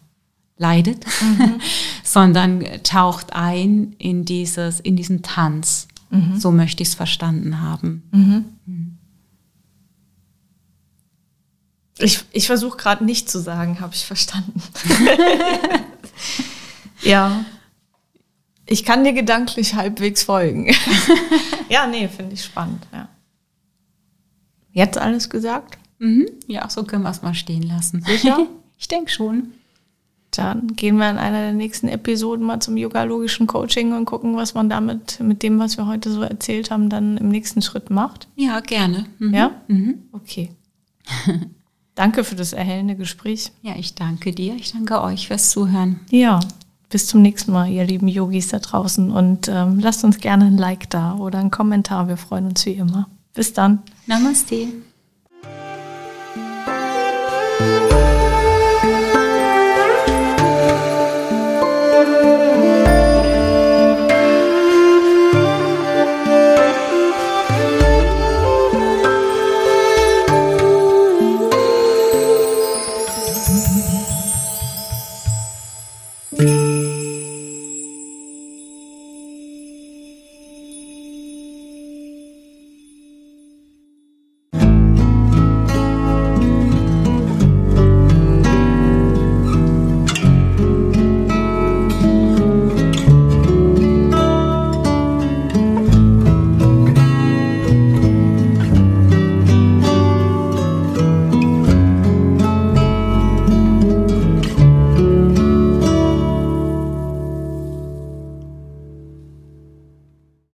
leidet, mhm. sondern taucht ein in dieses, in diesen Tanz. Mhm. So möchte ich es verstanden haben. Mhm. mhm. Ich, ich versuche gerade nicht zu sagen, habe ich verstanden. ja. Ich kann dir gedanklich halbwegs folgen. ja, nee, finde ich spannend. Ja. Jetzt alles gesagt? Mhm. Ja, so können wir es mal stehen lassen. Sicher? ich denke schon. Dann gehen wir in einer der nächsten Episoden mal zum yogalogischen Coaching und gucken, was man damit, mit dem, was wir heute so erzählt haben, dann im nächsten Schritt macht. Ja, gerne. Mhm. Ja? Mhm. Okay. Danke für das erhellende Gespräch. Ja, ich danke dir. Ich danke euch fürs Zuhören. Ja, bis zum nächsten Mal, ihr lieben Yogis da draußen. Und ähm, lasst uns gerne ein Like da oder einen Kommentar. Wir freuen uns wie immer. Bis dann. Namaste.